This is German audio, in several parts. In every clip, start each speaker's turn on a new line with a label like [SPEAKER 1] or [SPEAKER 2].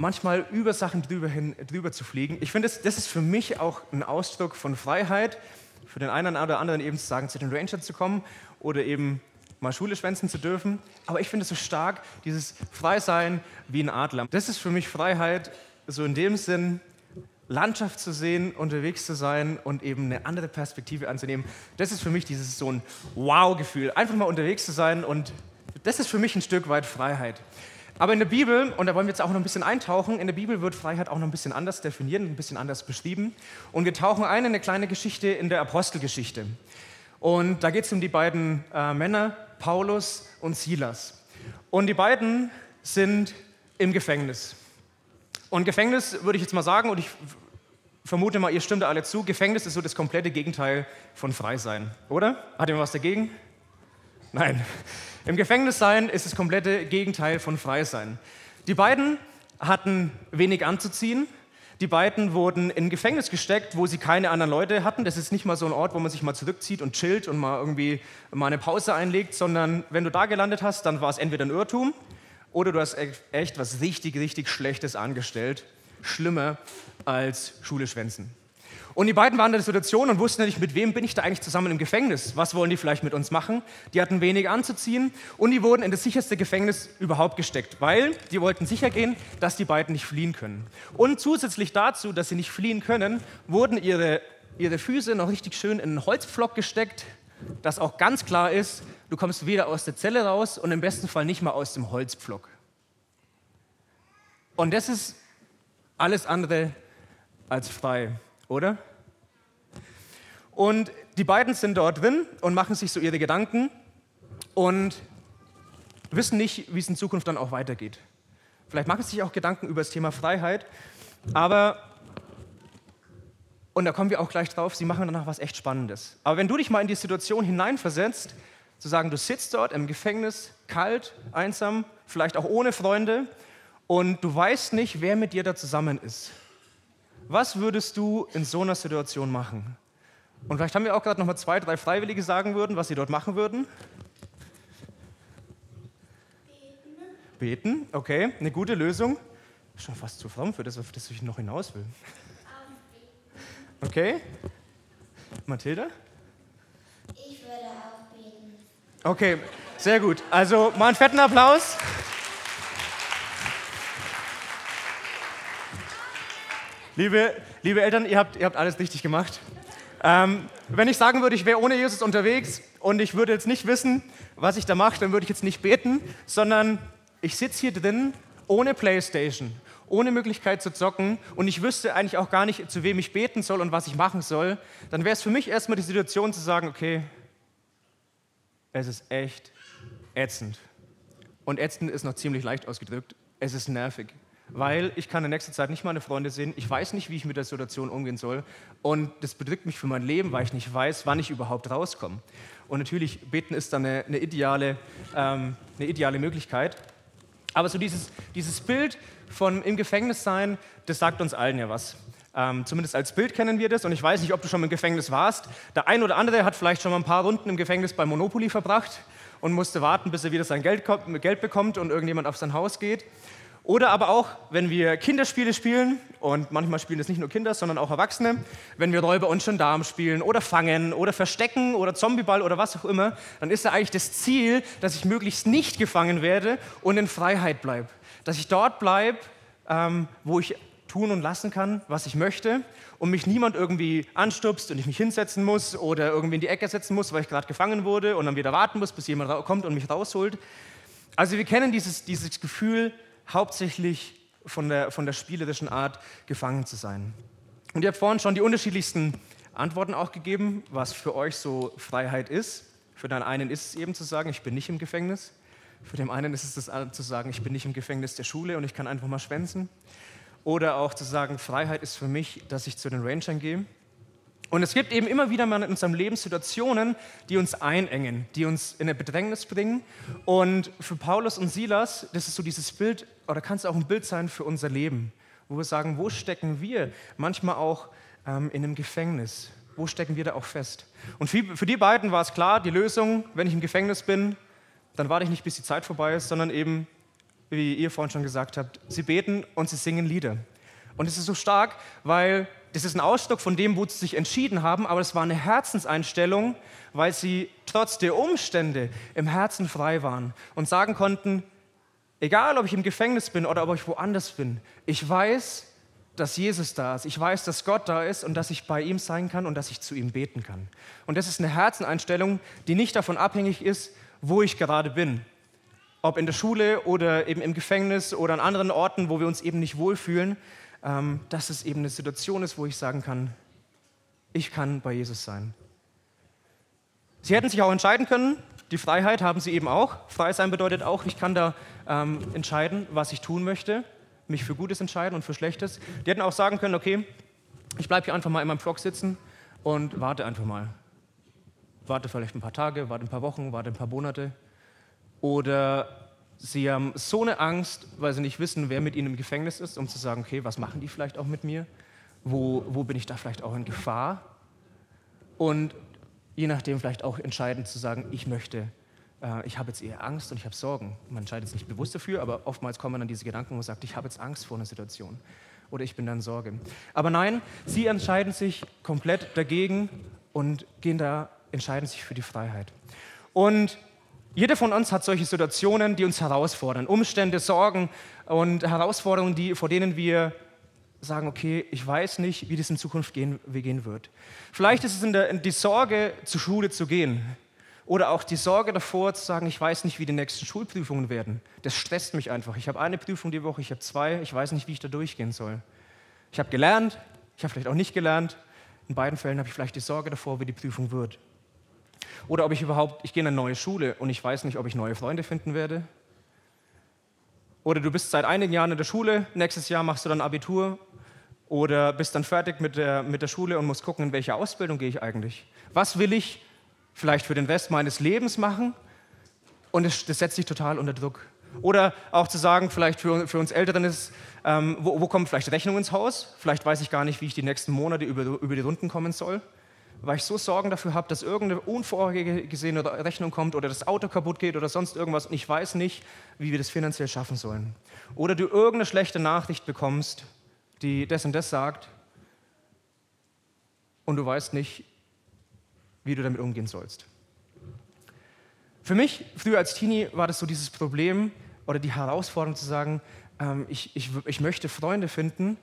[SPEAKER 1] manchmal über Sachen drüber, hin, drüber zu fliegen. Ich finde, das, das ist für mich auch ein Ausdruck von Freiheit, für den einen oder anderen eben zu sagen, zu den Rangers zu kommen oder eben mal Schule schwänzen zu dürfen. Aber ich finde es so stark, dieses Freisein wie ein Adler. Das ist für mich Freiheit, so in dem Sinn, Landschaft zu sehen, unterwegs zu sein und eben eine andere Perspektive anzunehmen. Das ist für mich dieses so ein Wow-Gefühl. Einfach mal unterwegs zu sein und das ist für mich ein Stück weit Freiheit. Aber in der Bibel, und da wollen wir jetzt auch noch ein bisschen eintauchen, in der Bibel wird Freiheit auch noch ein bisschen anders definiert, ein bisschen anders beschrieben. Und wir tauchen ein in eine kleine Geschichte in der Apostelgeschichte. Und da geht es um die beiden äh, Männer, Paulus und Silas. Und die beiden sind im Gefängnis. Und Gefängnis würde ich jetzt mal sagen, und ich vermute mal, ihr stimmt alle zu, Gefängnis ist so das komplette Gegenteil von Freisein, oder? Hat jemand was dagegen? Nein. Im Gefängnis sein ist das komplette Gegenteil von Freisein. Die beiden hatten wenig anzuziehen, die beiden wurden in Gefängnis gesteckt, wo sie keine anderen Leute hatten. Das ist nicht mal so ein Ort, wo man sich mal zurückzieht und chillt und mal irgendwie mal eine Pause einlegt, sondern wenn du da gelandet hast, dann war es entweder ein Irrtum oder du hast echt was richtig, richtig Schlechtes angestellt. Schlimmer als Schule schwänzen. Und die beiden waren in der Situation und wussten nicht, mit wem bin ich da eigentlich zusammen im Gefängnis? Was wollen die vielleicht mit uns machen? Die hatten wenig anzuziehen und die wurden in das sicherste Gefängnis überhaupt gesteckt, weil die wollten sicher gehen, dass die beiden nicht fliehen können. Und zusätzlich dazu, dass sie nicht fliehen können, wurden ihre, ihre Füße noch richtig schön in einen Holzpflock gesteckt, dass auch ganz klar ist, du kommst weder aus der Zelle raus und im besten Fall nicht mal aus dem Holzpflock. Und das ist alles andere als frei oder? Und die beiden sind dort drin und machen sich so ihre Gedanken und wissen nicht, wie es in Zukunft dann auch weitergeht. Vielleicht machen sie sich auch Gedanken über das Thema Freiheit, aber, und da kommen wir auch gleich drauf, sie machen danach was echt Spannendes. Aber wenn du dich mal in die Situation hineinversetzt, zu sagen, du sitzt dort im Gefängnis, kalt, einsam, vielleicht auch ohne Freunde, und du weißt nicht, wer mit dir da zusammen ist. Was würdest du in so einer Situation machen? Und vielleicht haben wir auch gerade noch mal zwei, drei Freiwillige sagen würden, was sie dort machen würden. Beten. Beten, okay, eine gute Lösung. Schon fast zu fromm für das, auf das ich noch hinaus will. Okay. Mathilda?
[SPEAKER 2] Ich würde auch beten.
[SPEAKER 1] Okay, sehr gut. Also mal einen fetten Applaus. Liebe, liebe Eltern, ihr habt, ihr habt alles richtig gemacht. Ähm, wenn ich sagen würde, ich wäre ohne Jesus unterwegs und ich würde jetzt nicht wissen, was ich da mache, dann würde ich jetzt nicht beten, sondern ich sitze hier drin ohne Playstation, ohne Möglichkeit zu zocken und ich wüsste eigentlich auch gar nicht, zu wem ich beten soll und was ich machen soll, dann wäre es für mich erstmal die Situation zu sagen, okay, es ist echt ätzend. Und ätzend ist noch ziemlich leicht ausgedrückt. Es ist nervig weil ich kann in nächster Zeit nicht meine Freunde sehen. Ich weiß nicht, wie ich mit der Situation umgehen soll. Und das bedrückt mich für mein Leben, weil ich nicht weiß, wann ich überhaupt rauskomme. Und natürlich, beten ist dann eine, eine ideale, ähm, eine ideale Möglichkeit. Aber so dieses, dieses Bild von im Gefängnis sein, das sagt uns allen ja was. Ähm, zumindest als Bild kennen wir das. Und ich weiß nicht, ob du schon im Gefängnis warst. Der ein oder andere hat vielleicht schon mal ein paar Runden im Gefängnis bei Monopoly verbracht und musste warten, bis er wieder sein Geld, Geld bekommt und irgendjemand auf sein Haus geht. Oder aber auch, wenn wir Kinderspiele spielen, und manchmal spielen es nicht nur Kinder, sondern auch Erwachsene, wenn wir Räuber und Gendarm spielen oder Fangen oder Verstecken oder Zombieball oder was auch immer, dann ist ja eigentlich das Ziel, dass ich möglichst nicht gefangen werde und in Freiheit bleibe. Dass ich dort bleibe, ähm, wo ich tun und lassen kann, was ich möchte und mich niemand irgendwie anstupst und ich mich hinsetzen muss oder irgendwie in die Ecke setzen muss, weil ich gerade gefangen wurde und dann wieder warten muss, bis jemand kommt und mich rausholt. Also wir kennen dieses, dieses Gefühl, hauptsächlich von der, von der spielerischen Art gefangen zu sein. Und ihr habt vorhin schon die unterschiedlichsten Antworten auch gegeben, was für euch so Freiheit ist. Für den einen ist es eben zu sagen, ich bin nicht im Gefängnis. Für den einen ist es das zu sagen, ich bin nicht im Gefängnis der Schule und ich kann einfach mal schwänzen. Oder auch zu sagen, Freiheit ist für mich, dass ich zu den Rangern gehe und es gibt eben immer wieder mal in unserem Leben Situationen, die uns einengen, die uns in eine Bedrängnis bringen. Und für Paulus und Silas, das ist so dieses Bild, oder kann es auch ein Bild sein für unser Leben, wo wir sagen, wo stecken wir manchmal auch ähm, in einem Gefängnis? Wo stecken wir da auch fest? Und für, für die beiden war es klar, die Lösung, wenn ich im Gefängnis bin, dann warte ich nicht, bis die Zeit vorbei ist, sondern eben wie ihr vorhin schon gesagt habt, sie beten und sie singen Lieder. Und es ist so stark, weil das ist ein Ausdruck von dem, wo sie sich entschieden haben, aber es war eine Herzenseinstellung, weil sie trotz der Umstände im Herzen frei waren und sagen konnten, egal ob ich im Gefängnis bin oder ob ich woanders bin, ich weiß, dass Jesus da ist. Ich weiß, dass Gott da ist und dass ich bei ihm sein kann und dass ich zu ihm beten kann. Und das ist eine Herzeneinstellung, die nicht davon abhängig ist, wo ich gerade bin. Ob in der Schule oder eben im Gefängnis oder an anderen Orten, wo wir uns eben nicht wohlfühlen, ähm, dass es eben eine Situation ist, wo ich sagen kann, ich kann bei Jesus sein. Sie hätten sich auch entscheiden können, die Freiheit haben sie eben auch. Frei sein bedeutet auch, ich kann da ähm, entscheiden, was ich tun möchte, mich für Gutes entscheiden und für Schlechtes. Die hätten auch sagen können, okay, ich bleibe hier einfach mal in meinem Flock sitzen und warte einfach mal. Warte vielleicht ein paar Tage, warte ein paar Wochen, warte ein paar Monate. Oder Sie haben so eine Angst, weil sie nicht wissen, wer mit ihnen im Gefängnis ist, um zu sagen, okay, was machen die vielleicht auch mit mir? Wo, wo bin ich da vielleicht auch in Gefahr? Und je nachdem vielleicht auch entscheidend zu sagen, ich möchte, äh, ich habe jetzt eher Angst und ich habe Sorgen. Man entscheidet es nicht bewusst dafür, aber oftmals kommen dann diese Gedanken, wo man sagt, ich habe jetzt Angst vor einer Situation oder ich bin dann Sorge. Aber nein, sie entscheiden sich komplett dagegen und gehen da, entscheiden sich für die Freiheit. Und jeder von uns hat solche Situationen, die uns herausfordern, Umstände, Sorgen und Herausforderungen, die, vor denen wir sagen, okay, ich weiß nicht, wie das in Zukunft gehen, wie gehen wird. Vielleicht ist es der, die Sorge, zur Schule zu gehen. Oder auch die Sorge davor zu sagen, ich weiß nicht, wie die nächsten Schulprüfungen werden. Das stresst mich einfach. Ich habe eine Prüfung die Woche, ich habe zwei, ich weiß nicht, wie ich da durchgehen soll. Ich habe gelernt, ich habe vielleicht auch nicht gelernt. In beiden Fällen habe ich vielleicht die Sorge davor, wie die Prüfung wird. Oder ob ich überhaupt, ich gehe in eine neue Schule und ich weiß nicht, ob ich neue Freunde finden werde. Oder du bist seit einigen Jahren in der Schule, nächstes Jahr machst du dann Abitur oder bist dann fertig mit der, mit der Schule und musst gucken, in welche Ausbildung gehe ich eigentlich. Was will ich vielleicht für den Rest meines Lebens machen? Und das, das setzt dich total unter Druck. Oder auch zu sagen, vielleicht für, für uns Älteren ist, ähm, wo, wo kommen vielleicht Rechnungen ins Haus? Vielleicht weiß ich gar nicht, wie ich die nächsten Monate über, über die Runden kommen soll weil ich so Sorgen dafür habe, dass irgendeine unvorhergesehene Rechnung kommt oder das Auto kaputt geht oder sonst irgendwas und ich weiß nicht, wie wir das finanziell schaffen sollen. Oder du irgendeine schlechte Nachricht bekommst, die das und das sagt und du weißt nicht, wie du damit umgehen sollst. Für mich, früher als Teenie, war das so dieses Problem oder die Herausforderung zu sagen, ähm, ich, ich, ich möchte Freunde finden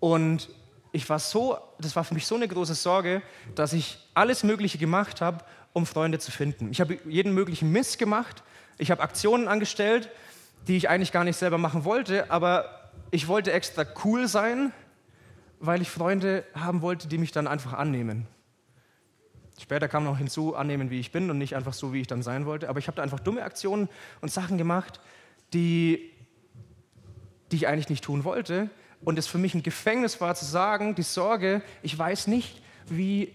[SPEAKER 1] und ich war so, das war für mich so eine große Sorge, dass ich alles Mögliche gemacht habe, um Freunde zu finden. Ich habe jeden möglichen Mist gemacht. Ich habe Aktionen angestellt, die ich eigentlich gar nicht selber machen wollte, aber ich wollte extra cool sein, weil ich Freunde haben wollte, die mich dann einfach annehmen. Später kam noch hinzu, annehmen, wie ich bin und nicht einfach so, wie ich dann sein wollte. Aber ich habe da einfach dumme Aktionen und Sachen gemacht, die, die ich eigentlich nicht tun wollte, und es für mich ein Gefängnis war zu sagen, die Sorge, ich weiß nicht, wie,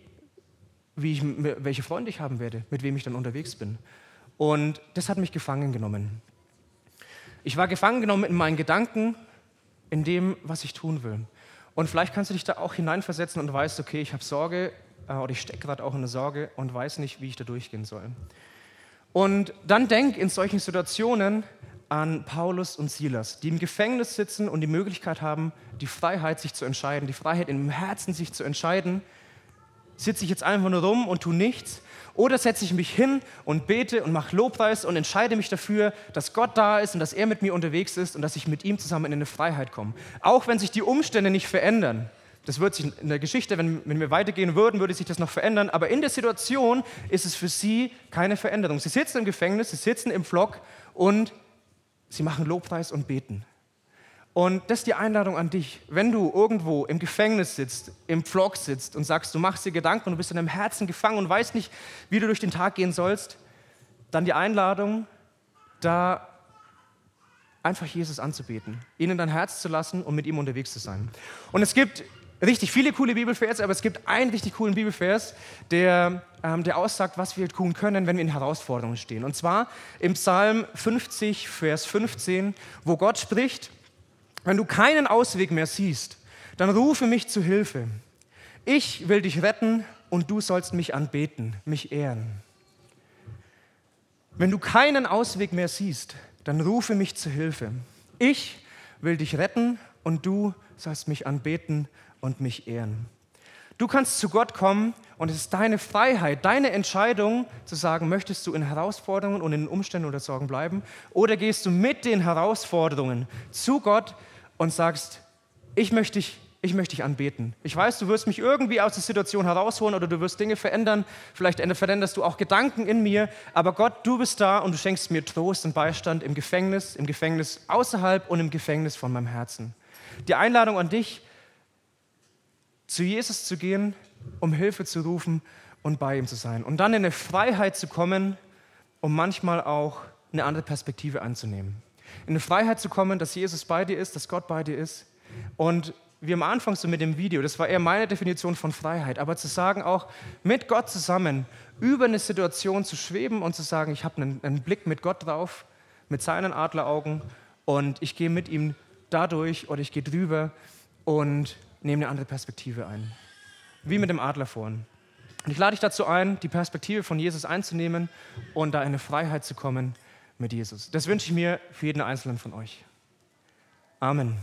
[SPEAKER 1] wie ich, welche Freunde ich haben werde, mit wem ich dann unterwegs bin. Und das hat mich gefangen genommen. Ich war gefangen genommen in meinen Gedanken, in dem, was ich tun will. Und vielleicht kannst du dich da auch hineinversetzen und weißt, okay, ich habe Sorge äh, oder ich stecke gerade auch in der Sorge und weiß nicht, wie ich da durchgehen soll. Und dann denk in solchen Situationen, an Paulus und Silas, die im Gefängnis sitzen und die Möglichkeit haben, die Freiheit, sich zu entscheiden, die Freiheit im Herzen, sich zu entscheiden. Sitze ich jetzt einfach nur rum und tue nichts? Oder setze ich mich hin und bete und mache Lobpreis und entscheide mich dafür, dass Gott da ist und dass er mit mir unterwegs ist und dass ich mit ihm zusammen in eine Freiheit komme? Auch wenn sich die Umstände nicht verändern. Das wird sich in der Geschichte, wenn, wenn wir weitergehen würden, würde sich das noch verändern. Aber in der Situation ist es für sie keine Veränderung. Sie sitzen im Gefängnis, sie sitzen im Flock und Sie machen Lobpreis und beten. Und das ist die Einladung an dich. Wenn du irgendwo im Gefängnis sitzt, im Pflock sitzt und sagst, du machst dir Gedanken und du bist in deinem Herzen gefangen und weißt nicht, wie du durch den Tag gehen sollst, dann die Einladung, da einfach Jesus anzubeten, ihn in dein Herz zu lassen und mit ihm unterwegs zu sein. Und es gibt richtig viele coole Bibelvers, aber es gibt einen richtig coolen Bibelvers, der, ähm, der aussagt, was wir tun können, wenn wir in Herausforderungen stehen. Und zwar im Psalm 50, Vers 15, wo Gott spricht, wenn du keinen Ausweg mehr siehst, dann rufe mich zu Hilfe. Ich will dich retten und du sollst mich anbeten, mich ehren. Wenn du keinen Ausweg mehr siehst, dann rufe mich zu Hilfe. Ich will dich retten und du sollst mich anbeten und mich ehren. Du kannst zu Gott kommen und es ist deine Freiheit, deine Entscheidung zu sagen, möchtest du in Herausforderungen und in Umständen oder Sorgen bleiben oder gehst du mit den Herausforderungen zu Gott und sagst, ich möchte dich ich möchte dich anbeten. Ich weiß, du wirst mich irgendwie aus der Situation herausholen oder du wirst Dinge verändern. Vielleicht veränderst du auch Gedanken in mir. Aber Gott, du bist da und du schenkst mir Trost und Beistand im Gefängnis, im Gefängnis außerhalb und im Gefängnis von meinem Herzen. Die Einladung an dich, zu Jesus zu gehen, um Hilfe zu rufen und bei ihm zu sein. Und dann in eine Freiheit zu kommen, um manchmal auch eine andere Perspektive anzunehmen. In eine Freiheit zu kommen, dass Jesus bei dir ist, dass Gott bei dir ist. Und wie am Anfang so mit dem Video, das war eher meine Definition von Freiheit, aber zu sagen auch, mit Gott zusammen über eine Situation zu schweben und zu sagen, ich habe einen, einen Blick mit Gott drauf, mit seinen Adleraugen und ich gehe mit ihm dadurch oder ich gehe drüber und nehme eine andere Perspektive ein. Wie mit dem Adler vorhin. Und ich lade dich dazu ein, die Perspektive von Jesus einzunehmen und da in eine Freiheit zu kommen mit Jesus. Das wünsche ich mir für jeden Einzelnen von euch. Amen.